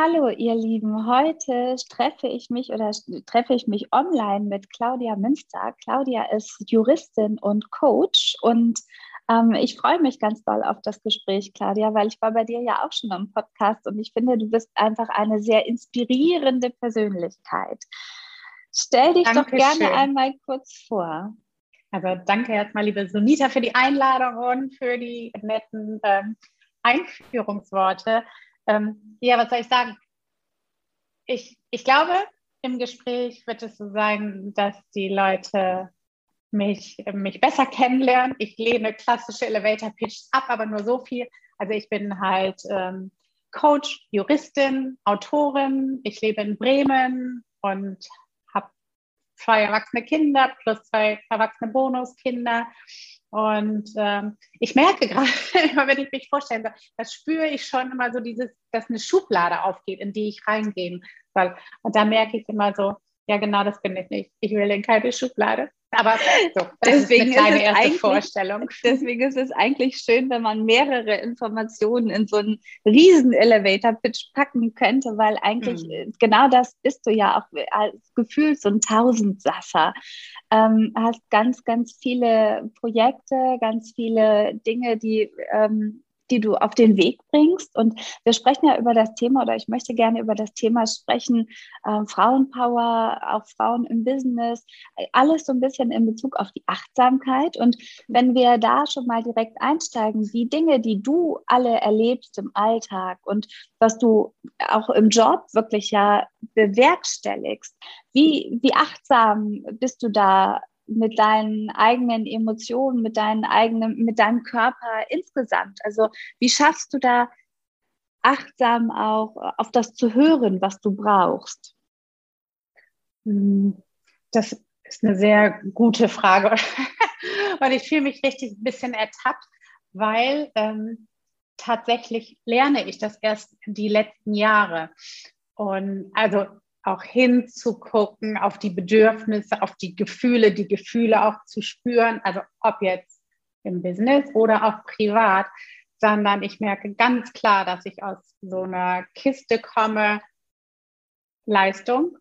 Hallo, ihr Lieben. Heute treffe ich mich oder treffe ich mich online mit Claudia Münster. Claudia ist Juristin und Coach und ähm, ich freue mich ganz doll auf das Gespräch, Claudia, weil ich war bei dir ja auch schon im Podcast und ich finde, du bist einfach eine sehr inspirierende Persönlichkeit. Stell dich Dankeschön. doch gerne einmal kurz vor. Also danke erstmal, liebe Sunita, für die Einladung und für die netten ähm, Einführungsworte. Ähm, ja, was soll ich sagen? Ich, ich glaube, im Gespräch wird es so sein, dass die Leute mich, mich besser kennenlernen. Ich lehne klassische Elevator Pitches ab, aber nur so viel. Also ich bin halt ähm, Coach, Juristin, Autorin. Ich lebe in Bremen und habe zwei erwachsene Kinder plus zwei erwachsene Bonuskinder. Und ähm, ich merke gerade, wenn ich mich vorstelle, das spüre ich schon immer so dieses, dass eine Schublade aufgeht, in die ich reingehen soll. Und da merke ich immer so, ja genau, das bin ich nicht. Ich will in keine Schublade. Aber so, deswegen ist, eine erste Vorstellung. Deswegen ist es eigentlich schön, wenn man mehrere Informationen in so einen riesen Elevator-Pitch packen könnte, weil eigentlich mhm. genau das bist du ja auch als gefühlt so ein Tausendsasser. Ähm, hast ganz, ganz viele Projekte, ganz viele Dinge, die ähm, die du auf den Weg bringst. Und wir sprechen ja über das Thema oder ich möchte gerne über das Thema sprechen, äh, Frauenpower, auch Frauen im Business, alles so ein bisschen in Bezug auf die Achtsamkeit. Und wenn wir da schon mal direkt einsteigen, die Dinge, die du alle erlebst im Alltag und was du auch im Job wirklich ja bewerkstelligst, wie, wie achtsam bist du da mit deinen eigenen Emotionen, mit deinen eigenen, mit deinem Körper insgesamt? Also wie schaffst du da achtsam auch auf das zu hören, was du brauchst? Hm, das ist eine sehr gute Frage. Und ich fühle mich richtig ein bisschen ertappt, weil ähm, tatsächlich lerne ich das erst die letzten Jahre. Und also auch hinzugucken auf die Bedürfnisse, auf die Gefühle, die Gefühle auch zu spüren, also ob jetzt im Business oder auch privat, sondern ich merke ganz klar, dass ich aus so einer Kiste komme, Leistung,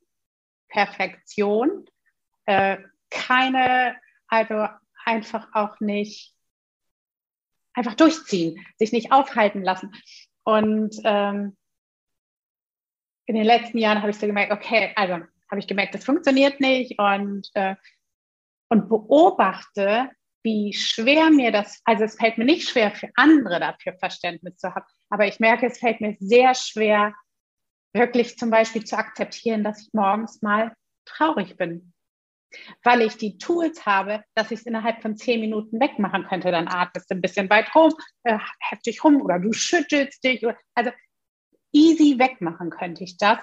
Perfektion, äh, keine, also einfach auch nicht, einfach durchziehen, sich nicht aufhalten lassen. Und ähm, in den letzten Jahren habe ich so gemerkt, okay, also habe ich gemerkt, das funktioniert nicht und, äh, und beobachte, wie schwer mir das, also es fällt mir nicht schwer, für andere dafür Verständnis zu haben, aber ich merke, es fällt mir sehr schwer, wirklich zum Beispiel zu akzeptieren, dass ich morgens mal traurig bin. Weil ich die Tools habe, dass ich es innerhalb von zehn Minuten wegmachen könnte. Dann atmest du ein bisschen weit rum, äh, heftig rum oder du schüttelst dich. Oder, also easy wegmachen könnte ich das.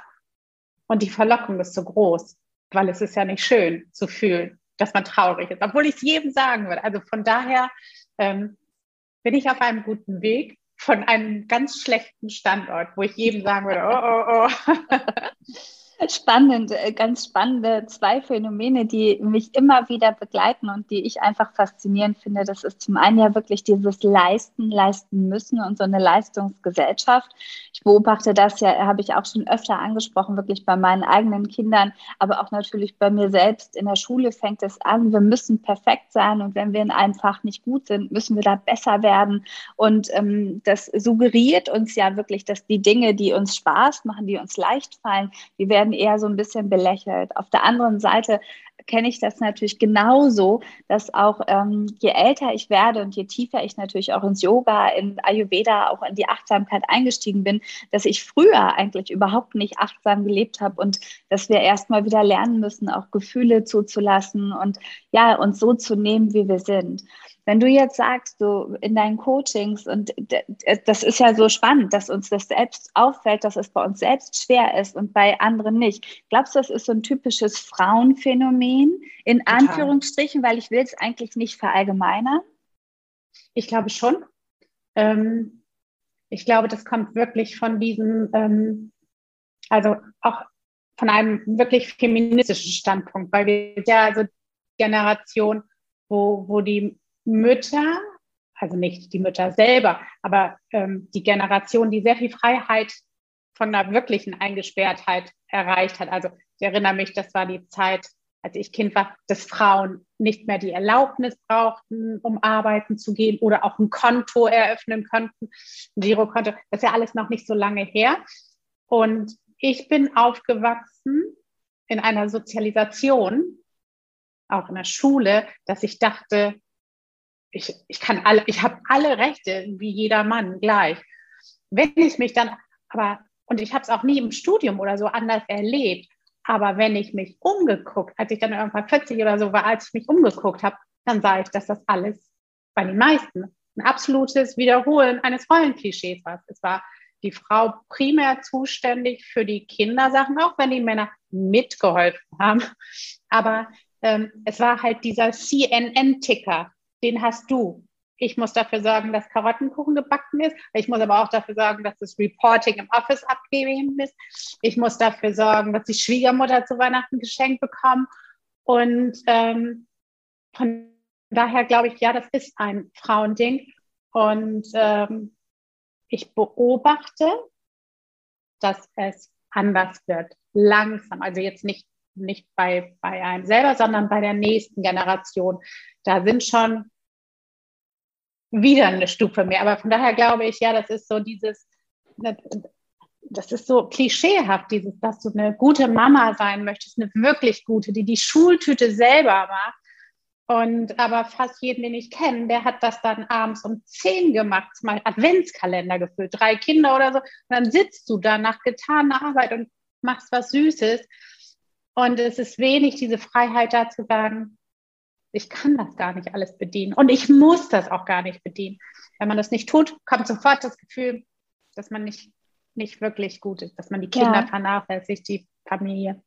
Und die Verlockung ist so groß, weil es ist ja nicht schön zu fühlen, dass man traurig ist, obwohl ich es jedem sagen würde. Also von daher ähm, bin ich auf einem guten Weg von einem ganz schlechten Standort, wo ich jedem sagen würde, oh, oh, oh. Spannend, äh, ganz spannende zwei Phänomene, die mich immer wieder begleiten und die ich einfach faszinierend finde. Das ist zum einen ja wirklich dieses Leisten, leisten müssen und so eine Leistungsgesellschaft. Ich beobachte das ja, habe ich auch schon öfter angesprochen, wirklich bei meinen eigenen Kindern, aber auch natürlich bei mir selbst. In der Schule fängt es an, wir müssen perfekt sein und wenn wir in einem Fach nicht gut sind, müssen wir da besser werden. Und ähm, das suggeriert uns ja wirklich, dass die Dinge, die uns Spaß machen, die uns leicht fallen, die werden eher so ein bisschen belächelt. Auf der anderen Seite kenne ich das natürlich genauso, dass auch ähm, je älter ich werde und je tiefer ich natürlich auch ins Yoga, in Ayurveda, auch in die Achtsamkeit eingestiegen bin, dass ich früher eigentlich überhaupt nicht achtsam gelebt habe und dass wir erstmal wieder lernen müssen, auch Gefühle zuzulassen und ja, uns so zu nehmen, wie wir sind. Wenn du jetzt sagst, so in deinen Coachings, und das ist ja so spannend, dass uns das selbst auffällt, dass es bei uns selbst schwer ist und bei anderen nicht. Glaubst du, das ist so ein typisches Frauenphänomen, in Total. Anführungsstrichen, weil ich will es eigentlich nicht verallgemeinern? Ich glaube schon. Ähm, ich glaube, das kommt wirklich von diesem, ähm, also auch von einem wirklich feministischen Standpunkt, weil wir ja also Generation, wo, wo die Mütter, also nicht die Mütter selber, aber ähm, die Generation, die sehr viel Freiheit von einer wirklichen Eingesperrtheit erreicht hat. Also ich erinnere mich, das war die Zeit, als ich Kind war, dass Frauen nicht mehr die Erlaubnis brauchten, um arbeiten zu gehen oder auch ein Konto eröffnen konnten, ein Girokonto. Das ist ja alles noch nicht so lange her. Und ich bin aufgewachsen in einer Sozialisation, auch in der Schule, dass ich dachte, ich, ich kann alle, ich habe alle Rechte wie jeder Mann gleich. Wenn ich mich dann, aber, und ich habe es auch nie im Studium oder so anders erlebt, aber wenn ich mich umgeguckt, als ich dann irgendwann 40 oder so war, als ich mich umgeguckt habe, dann sah ich, dass das alles bei den meisten ein absolutes Wiederholen eines Rollenklischees war. Es war die Frau primär zuständig für die Kindersachen, auch wenn die Männer mitgeholfen haben. Aber ähm, es war halt dieser CNN-Ticker, den hast du. Ich muss dafür sorgen, dass Karottenkuchen gebacken ist. Ich muss aber auch dafür sorgen, dass das Reporting im Office abgegeben ist. Ich muss dafür sorgen, dass die Schwiegermutter zu Weihnachten geschenkt bekommt. Und ähm, von daher glaube ich, ja, das ist ein Frauending. Und ähm, ich beobachte, dass es anders wird. Langsam. Also jetzt nicht nicht bei, bei einem selber, sondern bei der nächsten Generation. Da sind schon wieder eine Stufe mehr. Aber von daher glaube ich, ja, das ist so dieses, das ist so klischeehaft, dieses, dass du eine gute Mama sein möchtest, eine wirklich gute, die die Schultüte selber macht. Und aber fast jeden, den ich kenne, der hat das dann abends um zehn gemacht, mal Adventskalender gefüllt, drei Kinder oder so. Und dann sitzt du da nach getaner Arbeit und machst was Süßes. Und es ist wenig diese Freiheit da zu sagen, ich kann das gar nicht alles bedienen und ich muss das auch gar nicht bedienen. Wenn man das nicht tut, kommt sofort das Gefühl, dass man nicht, nicht wirklich gut ist, dass man die Kinder ja. vernachlässigt, die Familie.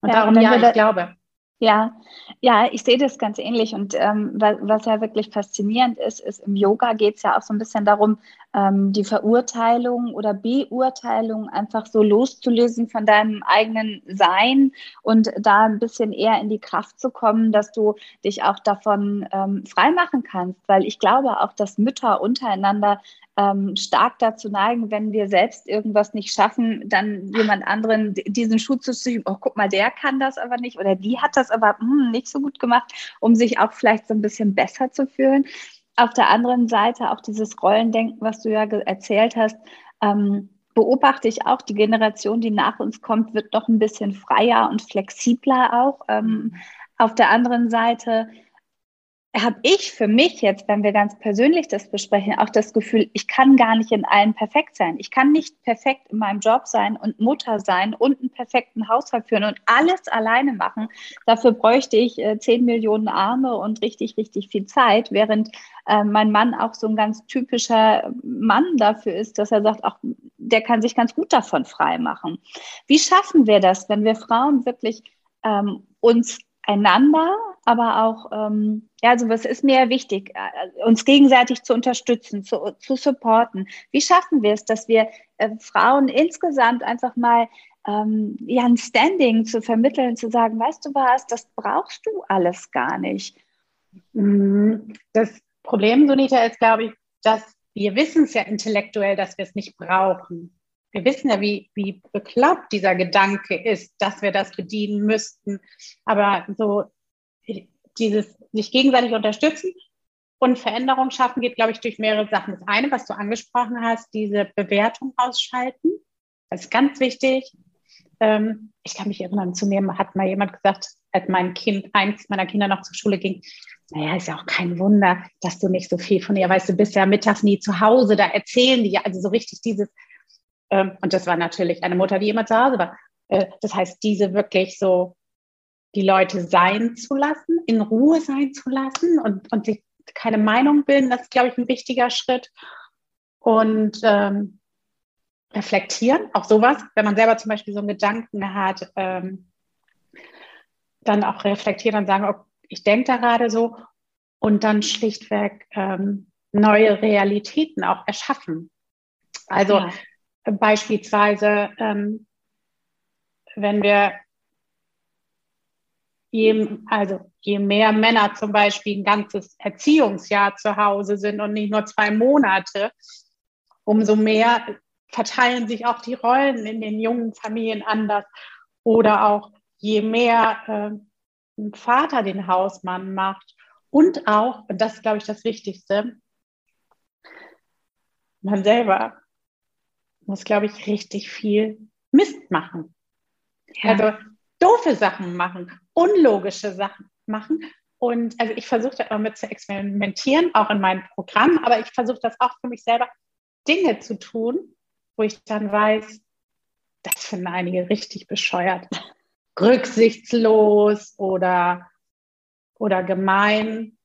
Und ja, darum, ja, ich glaube. Ja, ja, ich sehe das ganz ähnlich. Und ähm, was, was, ja wirklich faszinierend ist, ist, im Yoga geht es ja auch so ein bisschen darum, ähm, die Verurteilung oder Beurteilung einfach so loszulösen von deinem eigenen Sein und da ein bisschen eher in die Kraft zu kommen, dass du dich auch davon ähm, freimachen kannst. Weil ich glaube auch, dass Mütter untereinander ähm, stark dazu neigen, wenn wir selbst irgendwas nicht schaffen, dann jemand anderen diesen Schuh zu schieben, oh, guck mal, der kann das aber nicht oder die hat das aber hm, nicht so gut gemacht, um sich auch vielleicht so ein bisschen besser zu fühlen. Auf der anderen Seite auch dieses Rollendenken, was du ja erzählt hast, ähm, beobachte ich auch, die Generation, die nach uns kommt, wird noch ein bisschen freier und flexibler auch. Ähm, mhm. auf der anderen Seite habe ich für mich jetzt, wenn wir ganz persönlich das besprechen, auch das Gefühl, ich kann gar nicht in allem perfekt sein. Ich kann nicht perfekt in meinem Job sein und Mutter sein und einen perfekten Haushalt führen und alles alleine machen. Dafür bräuchte ich äh, 10 Millionen Arme und richtig, richtig viel Zeit, während äh, mein Mann auch so ein ganz typischer Mann dafür ist, dass er sagt, auch der kann sich ganz gut davon frei machen. Wie schaffen wir das, wenn wir Frauen wirklich ähm, uns einander, aber auch, ähm, ja, also was ist mir wichtig, äh, uns gegenseitig zu unterstützen, zu, zu supporten. Wie schaffen wir es, dass wir äh, Frauen insgesamt einfach mal ähm, ja, ein Standing zu vermitteln, zu sagen, weißt du was, das brauchst du alles gar nicht. Mhm. Das Problem, Sunita, ist, glaube ich, dass wir wissen es ja intellektuell, dass wir es nicht brauchen wir wissen ja, wie, wie bekloppt dieser Gedanke ist, dass wir das bedienen müssten. Aber so dieses sich gegenseitig unterstützen und Veränderung schaffen geht, glaube ich, durch mehrere Sachen. Das eine, was du angesprochen hast, diese Bewertung ausschalten. Das ist ganz wichtig. Ähm, ich kann mich erinnern, zu mir hat mal jemand gesagt, als mein Kind, eins meiner Kinder noch zur Schule ging, naja, ist ja auch kein Wunder, dass du nicht so viel von ihr weißt. Du bist ja mittags nie zu Hause, da erzählen die ja, also so richtig dieses, ähm, und das war natürlich eine Mutter, die immer zu Hause war. Äh, das heißt, diese wirklich so die Leute sein zu lassen, in Ruhe sein zu lassen und, und sich keine Meinung bilden, das ist, glaube ich, ein wichtiger Schritt. Und ähm, reflektieren, auch sowas, wenn man selber zum Beispiel so einen Gedanken hat, ähm, dann auch reflektieren und sagen, oh, ich denke da gerade so und dann schlichtweg ähm, neue Realitäten auch erschaffen. Also ja. beispielsweise, ähm, wenn wir je, also je mehr Männer zum Beispiel ein ganzes Erziehungsjahr zu Hause sind und nicht nur zwei Monate, umso mehr verteilen sich auch die Rollen in den jungen Familien anders. Oder auch je mehr äh, ein Vater den Hausmann macht und auch, und das ist, glaube ich, das Wichtigste, man selber muss, glaube ich, richtig viel Mist machen. Ja. Also doofe Sachen machen, unlogische Sachen machen. Und also ich versuche da immer mit zu experimentieren, auch in meinem Programm, aber ich versuche das auch für mich selber, Dinge zu tun, wo ich dann weiß, das finden einige richtig bescheuert, rücksichtslos oder, oder gemein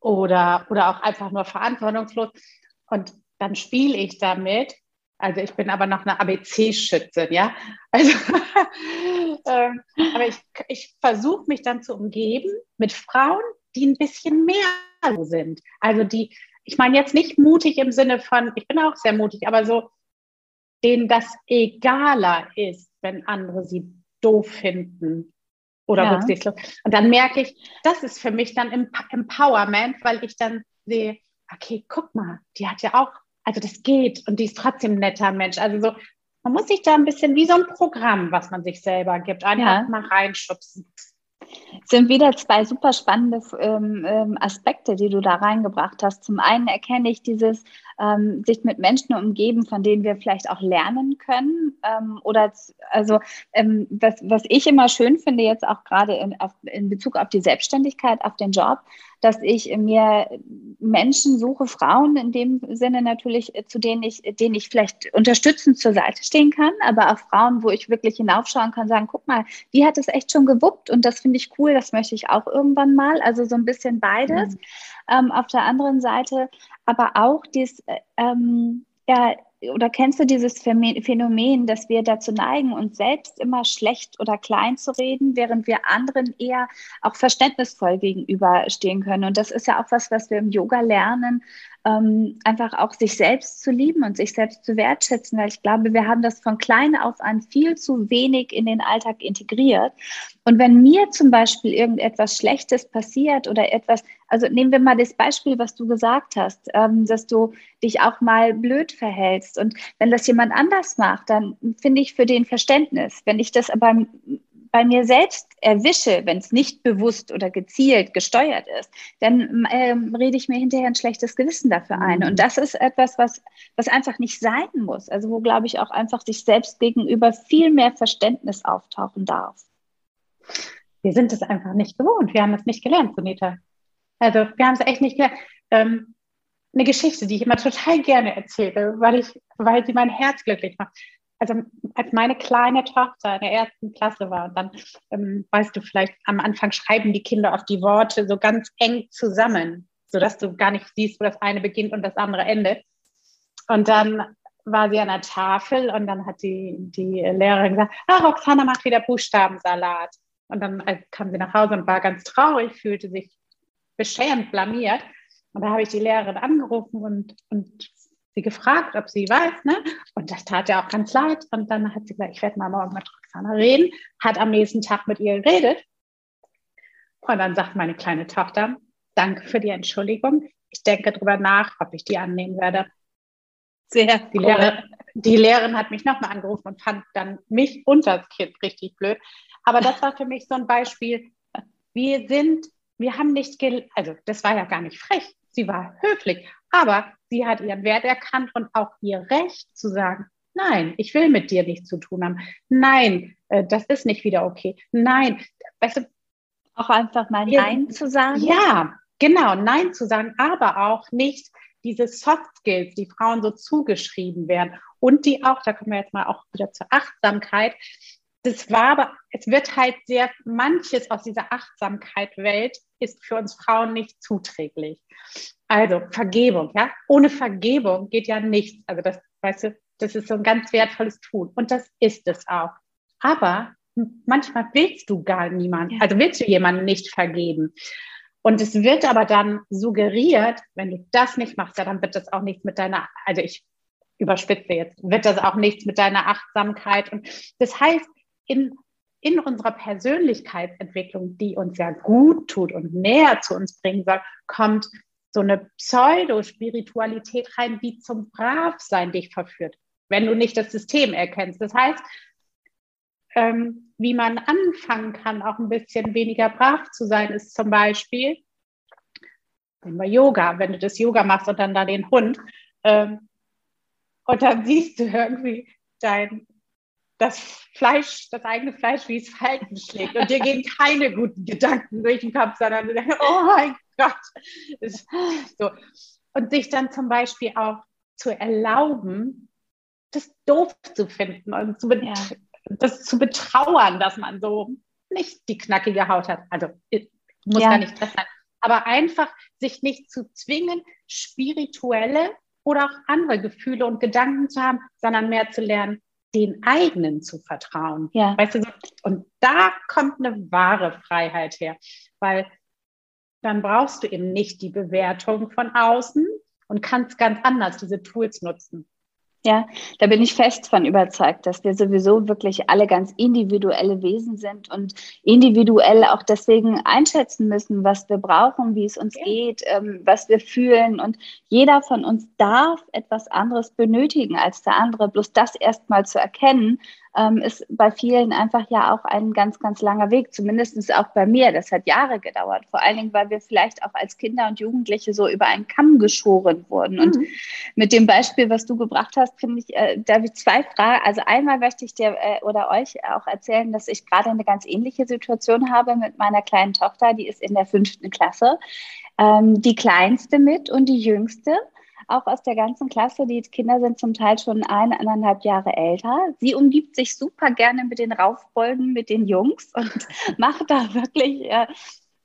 oder, oder auch einfach nur verantwortungslos. Und dann spiele ich damit. Also ich bin aber noch eine ABC-Schützin, ja. Also, ähm, aber ich, ich versuche mich dann zu umgeben mit Frauen, die ein bisschen mehr sind. Also die, ich meine jetzt nicht mutig im Sinne von, ich bin auch sehr mutig, aber so, denen das egaler ist, wenn andere sie doof finden oder ja. rücksichtslos. Und dann merke ich, das ist für mich dann Empowerment, weil ich dann sehe, okay, guck mal, die hat ja auch, also das geht und die ist trotzdem ein netter Mensch. Also so, man muss sich da ein bisschen wie so ein Programm, was man sich selber gibt, einfach ja. mal reinschubsen sind wieder zwei super spannende ähm, ähm, Aspekte, die du da reingebracht hast. Zum einen erkenne ich dieses ähm, sich mit Menschen umgeben, von denen wir vielleicht auch lernen können. Ähm, oder also ähm, was, was ich immer schön finde, jetzt auch gerade in, in Bezug auf die Selbstständigkeit, auf den Job, dass ich mir Menschen suche, Frauen in dem Sinne natürlich, zu denen ich, denen ich vielleicht unterstützend zur Seite stehen kann, aber auch Frauen, wo ich wirklich hinaufschauen kann, sagen, guck mal, die hat es echt schon gewuppt und das finde ich cool, das möchte ich auch irgendwann mal. Also so ein bisschen beides. Mhm. Ähm, auf der anderen Seite aber auch dies, äh, ähm, ja, oder kennst du dieses Phänomen, dass wir dazu neigen, uns selbst immer schlecht oder klein zu reden, während wir anderen eher auch verständnisvoll gegenüberstehen können? Und das ist ja auch was, was wir im Yoga lernen, ähm, einfach auch sich selbst zu lieben und sich selbst zu wertschätzen, weil ich glaube, wir haben das von klein auf an viel zu wenig in den Alltag integriert. Und wenn mir zum Beispiel irgendetwas Schlechtes passiert oder etwas, also nehmen wir mal das Beispiel, was du gesagt hast, ähm, dass du dich auch mal blöd verhältst. Und wenn das jemand anders macht, dann finde ich für den Verständnis. Wenn ich das aber bei mir selbst erwische, wenn es nicht bewusst oder gezielt gesteuert ist, dann ähm, rede ich mir hinterher ein schlechtes Gewissen dafür ein. Mhm. Und das ist etwas, was, was einfach nicht sein muss. Also wo, glaube ich, auch einfach sich selbst gegenüber viel mehr Verständnis auftauchen darf. Wir sind es einfach nicht gewohnt. Wir haben es nicht gelernt, Sunita. Also wir haben es echt nicht gelernt. Ähm, eine Geschichte, die ich immer total gerne erzähle, weil ich, weil sie mein Herz glücklich macht also als meine kleine Tochter in der ersten Klasse war, dann ähm, weißt du vielleicht, am Anfang schreiben die Kinder auf die Worte so ganz eng zusammen, sodass du gar nicht siehst, wo das eine beginnt und das andere endet. Und dann war sie an der Tafel und dann hat die, die Lehrerin gesagt, ah, Roxana macht wieder Buchstabensalat. Und dann äh, kam sie nach Hause und war ganz traurig, fühlte sich beschämt, blamiert. Und da habe ich die Lehrerin angerufen und, und sie gefragt, ob sie weiß, ne? Und das tat ja auch ganz leid. Und dann hat sie gesagt, ich werde mal morgen mit Roxana reden, hat am nächsten Tag mit ihr geredet. Und dann sagt meine kleine Tochter, danke für die Entschuldigung. Ich denke darüber nach, ob ich die annehmen werde. Sehr die, cool. Lehrerin, die Lehrerin hat mich nochmal angerufen und fand dann mich und das Kind richtig blöd. Aber das war für mich so ein Beispiel. Wir sind, wir haben nicht, also das war ja gar nicht frech. Sie war höflich, aber sie hat ihren Wert erkannt und auch ihr Recht zu sagen, nein, ich will mit dir nichts zu tun haben. Nein, äh, das ist nicht wieder okay. Nein, weißt du, auch einfach mal Nein zu sagen. Ja, genau, Nein zu sagen, aber auch nicht diese Soft Skills, die Frauen so zugeschrieben werden und die auch, da kommen wir jetzt mal auch wieder zur Achtsamkeit, das war aber, es wird halt sehr, manches aus dieser Achtsamkeit-Welt ist für uns Frauen nicht zuträglich. Also Vergebung, ja. Ohne Vergebung geht ja nichts. Also das, weißt du, das ist so ein ganz wertvolles Tun. Und das ist es auch. Aber manchmal willst du gar niemanden, also willst du jemanden nicht vergeben. Und es wird aber dann suggeriert, wenn du das nicht machst, ja, dann wird das auch nichts mit deiner, also ich überspitze jetzt, wird das auch nichts mit deiner Achtsamkeit. Und das heißt, in, in unserer Persönlichkeitsentwicklung, die uns ja gut tut und näher zu uns bringen soll, kommt so eine Pseudospiritualität rein, die zum Bravsein dich verführt, wenn du nicht das System erkennst. Das heißt, ähm, wie man anfangen kann, auch ein bisschen weniger brav zu sein, ist zum Beispiel, nehmen wir Yoga, wenn du das Yoga machst und dann da den Hund, ähm, und dann siehst du irgendwie dein, das Fleisch, das eigene Fleisch, wie es Falten schlägt. Und dir gehen keine guten Gedanken durch den Kopf, sondern du denkst, oh mein Gott. So. Und sich dann zum Beispiel auch zu erlauben, das doof zu finden und zu ja. das zu betrauern, dass man so nicht die knackige Haut hat. Also muss ja. gar nicht das sein. Aber einfach sich nicht zu zwingen, spirituelle oder auch andere Gefühle und Gedanken zu haben, sondern mehr zu lernen, den eigenen zu vertrauen. Ja. Weißt du, und da kommt eine wahre Freiheit her, weil dann brauchst du eben nicht die Bewertung von außen und kannst ganz anders diese Tools nutzen. Ja, da bin ich fest von überzeugt, dass wir sowieso wirklich alle ganz individuelle Wesen sind und individuell auch deswegen einschätzen müssen, was wir brauchen, wie es uns ja. geht, ähm, was wir fühlen. Und jeder von uns darf etwas anderes benötigen als der andere. Bloß das erstmal zu erkennen ähm, ist bei vielen einfach ja auch ein ganz, ganz langer Weg. Zumindest auch bei mir. Das hat Jahre gedauert. Vor allen Dingen, weil wir vielleicht auch als Kinder und Jugendliche so über einen Kamm geschoren wurden. Und mhm. mit dem Beispiel, was du gebracht hast, finde ich, äh, da habe ich zwei Fragen. Also einmal möchte ich dir äh, oder euch auch erzählen, dass ich gerade eine ganz ähnliche Situation habe mit meiner kleinen Tochter. Die ist in der fünften Klasse. Ähm, die kleinste mit und die jüngste auch aus der ganzen Klasse. Die Kinder sind zum Teil schon ein, eineinhalb Jahre älter. Sie umgibt sich super gerne mit den Raufbolden, mit den Jungs und macht da wirklich äh,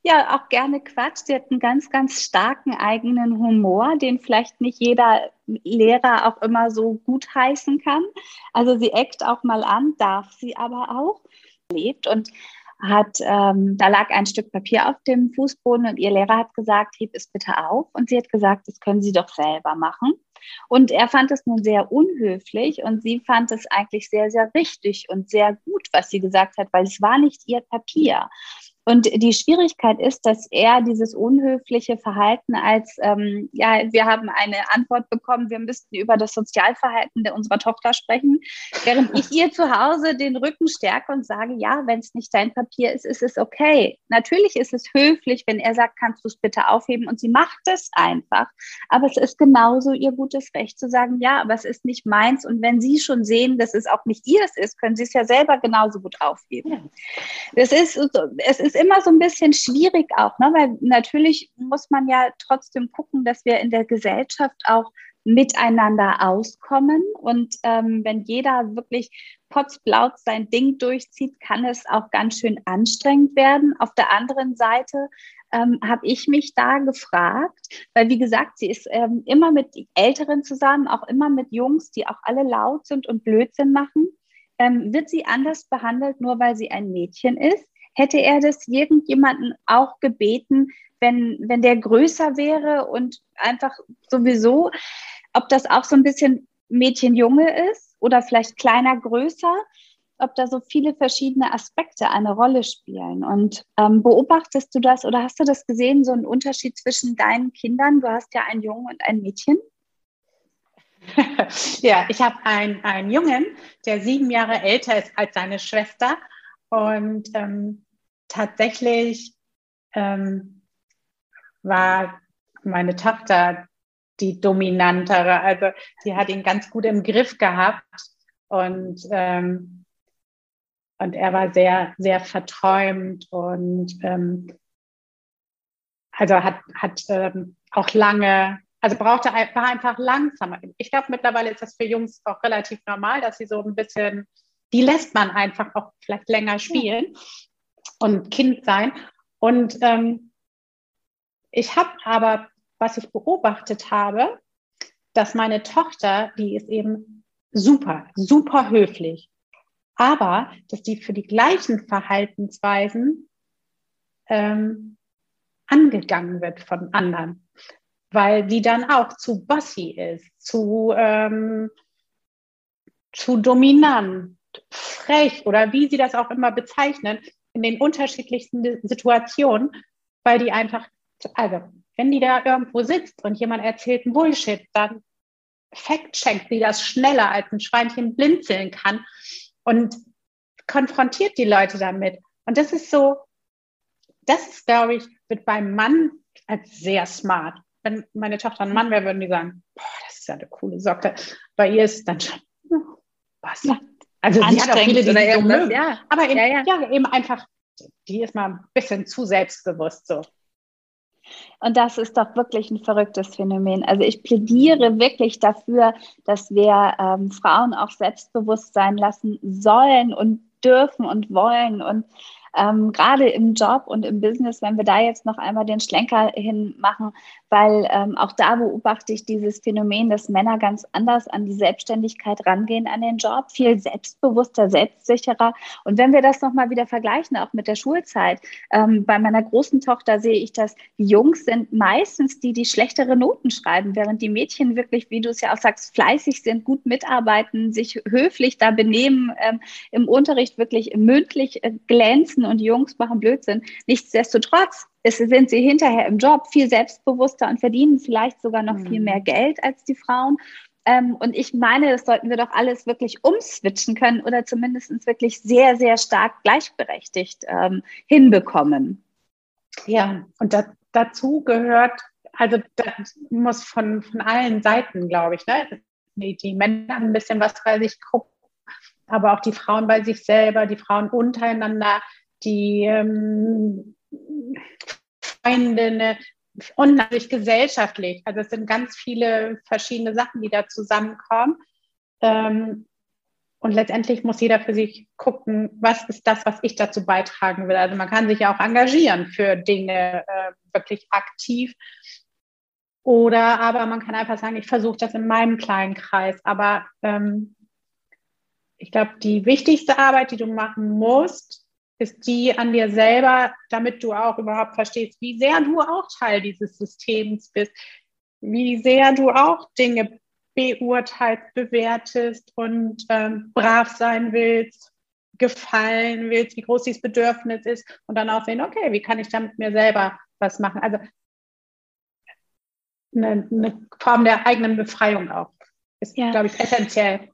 ja auch gerne Quatsch. Sie hat einen ganz, ganz starken eigenen Humor, den vielleicht nicht jeder Lehrer auch immer so gut heißen kann. Also sie eckt auch mal an, darf sie aber auch. Lebt und hat, ähm, da lag ein Stück Papier auf dem Fußboden und ihr Lehrer hat gesagt, heb es bitte auf. Und sie hat gesagt, das können Sie doch selber machen. Und er fand es nun sehr unhöflich und sie fand es eigentlich sehr, sehr richtig und sehr gut, was sie gesagt hat, weil es war nicht ihr Papier. Und die Schwierigkeit ist, dass er dieses unhöfliche Verhalten als, ähm, ja, wir haben eine Antwort bekommen, wir müssten über das Sozialverhalten der unserer Tochter sprechen, während ich ihr zu Hause den Rücken stärke und sage, ja, wenn es nicht dein Papier ist, ist es okay. Natürlich ist es höflich, wenn er sagt, kannst du es bitte aufheben und sie macht es einfach. Aber es ist genauso ihr gutes Recht zu sagen, ja, aber es ist nicht meins und wenn sie schon sehen, dass es auch nicht ihres ist, können sie es ja selber genauso gut aufheben. Es ist, es ist immer so ein bisschen schwierig auch, ne? weil natürlich muss man ja trotzdem gucken, dass wir in der Gesellschaft auch miteinander auskommen. Und ähm, wenn jeder wirklich potzblaut sein Ding durchzieht, kann es auch ganz schön anstrengend werden. Auf der anderen Seite ähm, habe ich mich da gefragt, weil wie gesagt, sie ist ähm, immer mit Älteren zusammen, auch immer mit Jungs, die auch alle laut sind und Blödsinn machen. Ähm, wird sie anders behandelt, nur weil sie ein Mädchen ist? Hätte er das irgendjemanden auch gebeten, wenn, wenn der größer wäre und einfach sowieso, ob das auch so ein bisschen Mädchen-Junge ist oder vielleicht kleiner, größer, ob da so viele verschiedene Aspekte eine Rolle spielen. Und ähm, beobachtest du das oder hast du das gesehen, so einen Unterschied zwischen deinen Kindern? Du hast ja einen Jungen und ein Mädchen. ja, ich habe einen, einen Jungen, der sieben Jahre älter ist als seine Schwester. Und ähm, tatsächlich ähm, war meine Tochter die dominantere. Also sie hat ihn ganz gut im Griff gehabt und, ähm, und er war sehr, sehr verträumt und ähm, also hat, hat ähm, auch lange, also brauchte, war einfach langsamer. Ich glaube, mittlerweile ist das für Jungs auch relativ normal, dass sie so ein bisschen die lässt man einfach auch vielleicht länger spielen. Und Kind sein. Und ähm, ich habe aber, was ich beobachtet habe, dass meine Tochter, die ist eben super, super höflich, aber dass die für die gleichen Verhaltensweisen ähm, angegangen wird von anderen, weil sie dann auch zu bossy ist, zu, ähm, zu dominant, frech oder wie sie das auch immer bezeichnen, in den unterschiedlichsten Situationen, weil die einfach, also wenn die da irgendwo sitzt und jemand erzählt einen Bullshit, dann fact-checkt sie das schneller, als ein Schweinchen blinzeln kann und konfrontiert die Leute damit. Und das ist so, das ist, glaube ich, wird beim Mann als sehr smart. Wenn meine Tochter ein Mann wäre, würden die sagen, boah, das ist ja eine coole Socke. Bei ihr ist dann schon, was? Also sie hat auch viele, die so mögen. Ja. Aber eben, ja, ja. ja, eben einfach, die ist mal ein bisschen zu selbstbewusst so. Und das ist doch wirklich ein verrücktes Phänomen. Also ich plädiere wirklich dafür, dass wir ähm, Frauen auch selbstbewusst sein lassen sollen und dürfen und wollen und ähm, gerade im Job und im Business, wenn wir da jetzt noch einmal den Schlenker hinmachen, weil ähm, auch da beobachte ich dieses Phänomen, dass Männer ganz anders an die Selbstständigkeit rangehen, an den Job, viel selbstbewusster, selbstsicherer. Und wenn wir das nochmal wieder vergleichen, auch mit der Schulzeit, ähm, bei meiner großen Tochter sehe ich, dass die Jungs sind meistens die, die schlechtere Noten schreiben, während die Mädchen wirklich, wie du es ja auch sagst, fleißig sind, gut mitarbeiten, sich höflich da benehmen, ähm, im Unterricht wirklich mündlich äh, glänzen und Jungs machen Blödsinn. Nichtsdestotrotz ist, sind sie hinterher im Job viel selbstbewusster und verdienen vielleicht sogar noch mhm. viel mehr Geld als die Frauen. Ähm, und ich meine, das sollten wir doch alles wirklich umswitchen können oder zumindest wirklich sehr, sehr stark gleichberechtigt ähm, hinbekommen. Ja, und da, dazu gehört, also das muss von, von allen Seiten, glaube ich, ne? die, die Männer ein bisschen was bei sich gucken, aber auch die Frauen bei sich selber, die Frauen untereinander, die ähm, Freundinnen und natürlich gesellschaftlich. Also es sind ganz viele verschiedene Sachen, die da zusammenkommen. Ähm, und letztendlich muss jeder für sich gucken, was ist das, was ich dazu beitragen will. Also man kann sich ja auch engagieren für Dinge äh, wirklich aktiv. Oder aber man kann einfach sagen, ich versuche das in meinem kleinen Kreis. Aber ähm, ich glaube, die wichtigste Arbeit, die du machen musst, ist die an dir selber, damit du auch überhaupt verstehst, wie sehr du auch Teil dieses Systems bist, wie sehr du auch Dinge beurteilst, bewertest und ähm, brav sein willst, gefallen willst, wie groß dieses Bedürfnis ist und dann auch sehen, okay, wie kann ich da mit mir selber was machen? Also eine, eine Form der eigenen Befreiung auch ist, ja. glaube ich, essentiell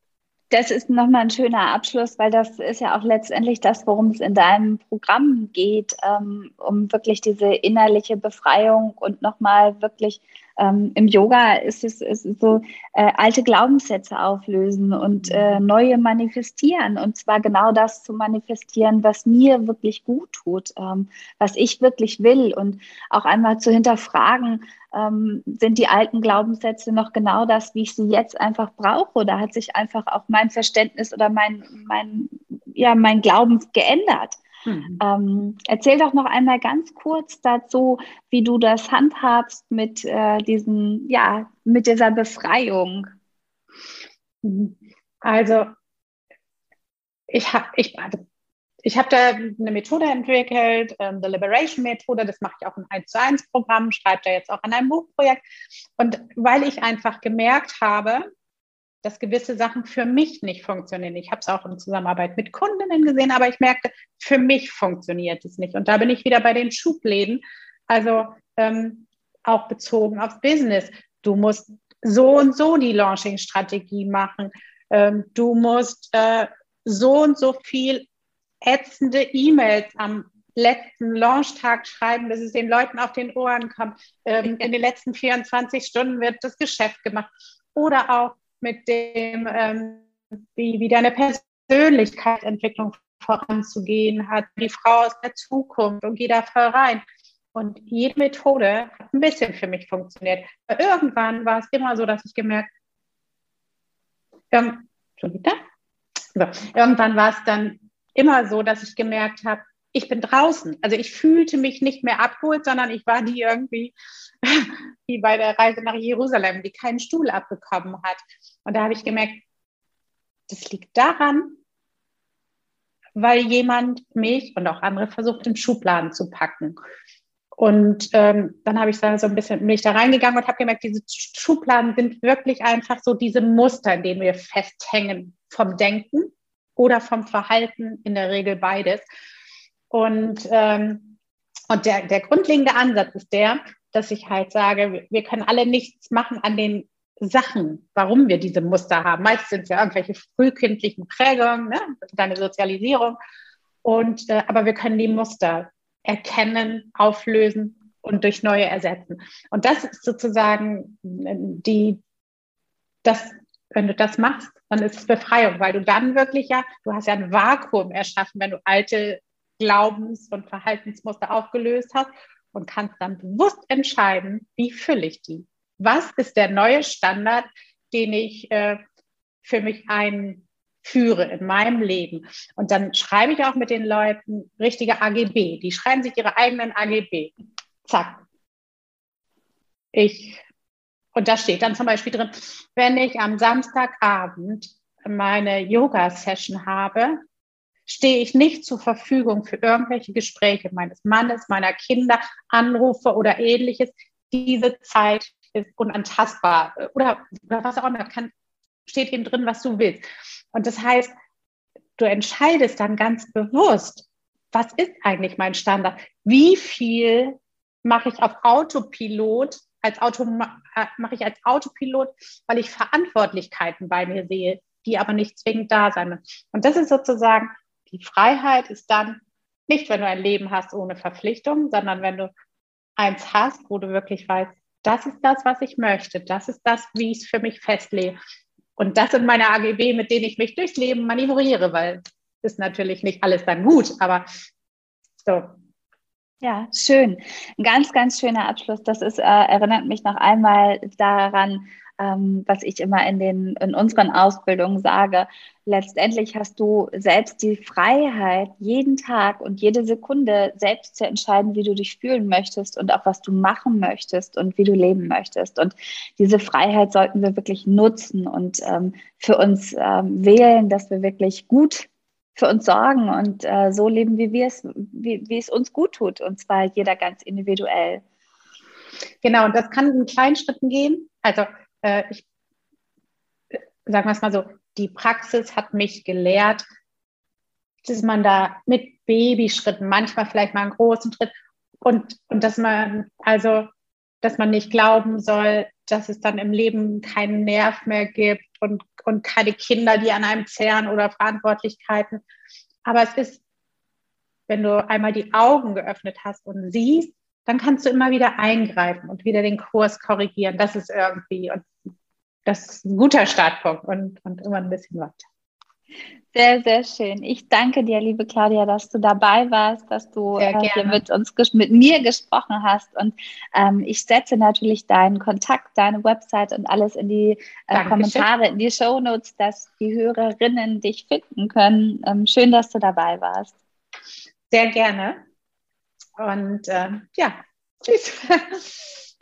das ist nochmal ein schöner Abschluss, weil das ist ja auch letztendlich das, worum es in deinem Programm geht, ähm, um wirklich diese innerliche Befreiung und nochmal wirklich ähm, im Yoga ist es, ist es so äh, alte Glaubenssätze auflösen und äh, neue manifestieren. Und zwar genau das zu manifestieren, was mir wirklich gut tut, ähm, was ich wirklich will. Und auch einmal zu hinterfragen, ähm, sind die alten Glaubenssätze noch genau das, wie ich sie jetzt einfach brauche? Oder hat sich einfach auch mein Verständnis oder mein, mein, ja, mein Glauben geändert? Mhm. Ähm, erzähl doch noch einmal ganz kurz dazu, wie du das handhabst mit äh, diesen, ja, mit dieser Befreiung. Mhm. Also ich habe ich, also, ich hab da eine Methode entwickelt, ähm, The Liberation Methode, das mache ich auch im 1 zu 1 Programm, schreibe da jetzt auch an einem Buchprojekt. Und weil ich einfach gemerkt habe, dass gewisse Sachen für mich nicht funktionieren. Ich habe es auch in Zusammenarbeit mit Kundinnen gesehen, aber ich merkte, für mich funktioniert es nicht. Und da bin ich wieder bei den Schubläden, also ähm, auch bezogen aufs Business. Du musst so und so die Launching-Strategie machen. Ähm, du musst äh, so und so viel ätzende E-Mails am letzten Launchtag schreiben, bis es den Leuten auf den Ohren kommt. Ähm, in den letzten 24 Stunden wird das Geschäft gemacht. Oder auch mit dem, ähm, wie, wie deine Persönlichkeitsentwicklung voranzugehen hat, die Frau aus der Zukunft und geh da voll rein. Und jede Methode hat ein bisschen für mich funktioniert. Aber irgendwann war es immer so, dass ich gemerkt, ähm? So. Irgendwann war es dann immer so, dass ich gemerkt habe, ich bin draußen. Also ich fühlte mich nicht mehr abgeholt, sondern ich war die irgendwie wie bei der Reise nach Jerusalem, die keinen Stuhl abbekommen hat. Und da habe ich gemerkt, das liegt daran, weil jemand mich und auch andere versucht, in Schubladen zu packen. Und ähm, dann habe ich da so ein bisschen bin ich da reingegangen und habe gemerkt, diese Schubladen sind wirklich einfach so diese Muster, in denen wir festhängen vom Denken oder vom Verhalten, in der Regel beides. Und, ähm, und der, der grundlegende Ansatz ist der, dass ich halt sage, wir können alle nichts machen an den Sachen, warum wir diese Muster haben. Meist sind es ja irgendwelche frühkindlichen Prägungen, ne? deine Sozialisierung. Und, äh, aber wir können die Muster erkennen, auflösen und durch neue ersetzen. Und das ist sozusagen die, das, wenn du das machst, dann ist es Befreiung, weil du dann wirklich ja, du hast ja ein Vakuum erschaffen, wenn du alte Glaubens- und Verhaltensmuster aufgelöst hast und kannst dann bewusst entscheiden, wie fülle ich die? Was ist der neue Standard, den ich äh, für mich einführe in meinem Leben? Und dann schreibe ich auch mit den Leuten richtige AGB. Die schreiben sich ihre eigenen AGB. Zack. Ich, und da steht dann zum Beispiel drin, wenn ich am Samstagabend meine Yoga-Session habe, stehe ich nicht zur Verfügung für irgendwelche Gespräche meines Mannes, meiner Kinder, Anrufe oder ähnliches. Diese Zeit ist unantastbar oder, oder was auch immer, kann, steht eben drin, was du willst. Und das heißt, du entscheidest dann ganz bewusst, was ist eigentlich mein Standard? Wie viel mache ich auf Autopilot, als Auto, äh, mache ich als Autopilot, weil ich Verantwortlichkeiten bei mir sehe, die aber nicht zwingend da sein Und das ist sozusagen die Freiheit ist dann nicht, wenn du ein Leben hast ohne Verpflichtung, sondern wenn du eins hast, wo du wirklich weißt, das ist das, was ich möchte, das ist das, wie ich es für mich festlege. Und das sind meine AGB, mit denen ich mich durchs Leben manövriere, weil ist natürlich nicht alles dann gut, aber so. Ja, schön. Ein ganz, ganz schöner Abschluss. Das ist, äh, erinnert mich noch einmal daran, ähm, was ich immer in, den, in unseren Ausbildungen sage. Letztendlich hast du selbst die Freiheit, jeden Tag und jede Sekunde selbst zu entscheiden, wie du dich fühlen möchtest und auch was du machen möchtest und wie du leben möchtest. Und diese Freiheit sollten wir wirklich nutzen und ähm, für uns ähm, wählen, dass wir wirklich gut für uns sorgen und äh, so leben, wie wir es, wie, wie es uns gut tut, und zwar jeder ganz individuell. Genau, und das kann in kleinen Schritten gehen. Also äh, ich sagen wir es mal so, die Praxis hat mich gelehrt, dass man da mit Babyschritten, manchmal vielleicht mal einen großen Schritt und, und dass man, also, dass man nicht glauben soll, dass es dann im Leben keinen Nerv mehr gibt und, und keine Kinder, die an einem zehren oder Verantwortlichkeiten. Aber es ist, wenn du einmal die Augen geöffnet hast und siehst, dann kannst du immer wieder eingreifen und wieder den Kurs korrigieren. Das ist irgendwie, und das ist ein guter Startpunkt und, und immer ein bisschen weiter. Sehr, sehr schön. Ich danke dir, liebe Claudia, dass du dabei warst, dass du äh, hier mit uns, mit mir gesprochen hast. Und ähm, ich setze natürlich deinen Kontakt, deine Website und alles in die äh, Kommentare, in die Show Notes, dass die Hörerinnen dich finden können. Ähm, schön, dass du dabei warst. Sehr gerne. Und ähm, ja, tschüss.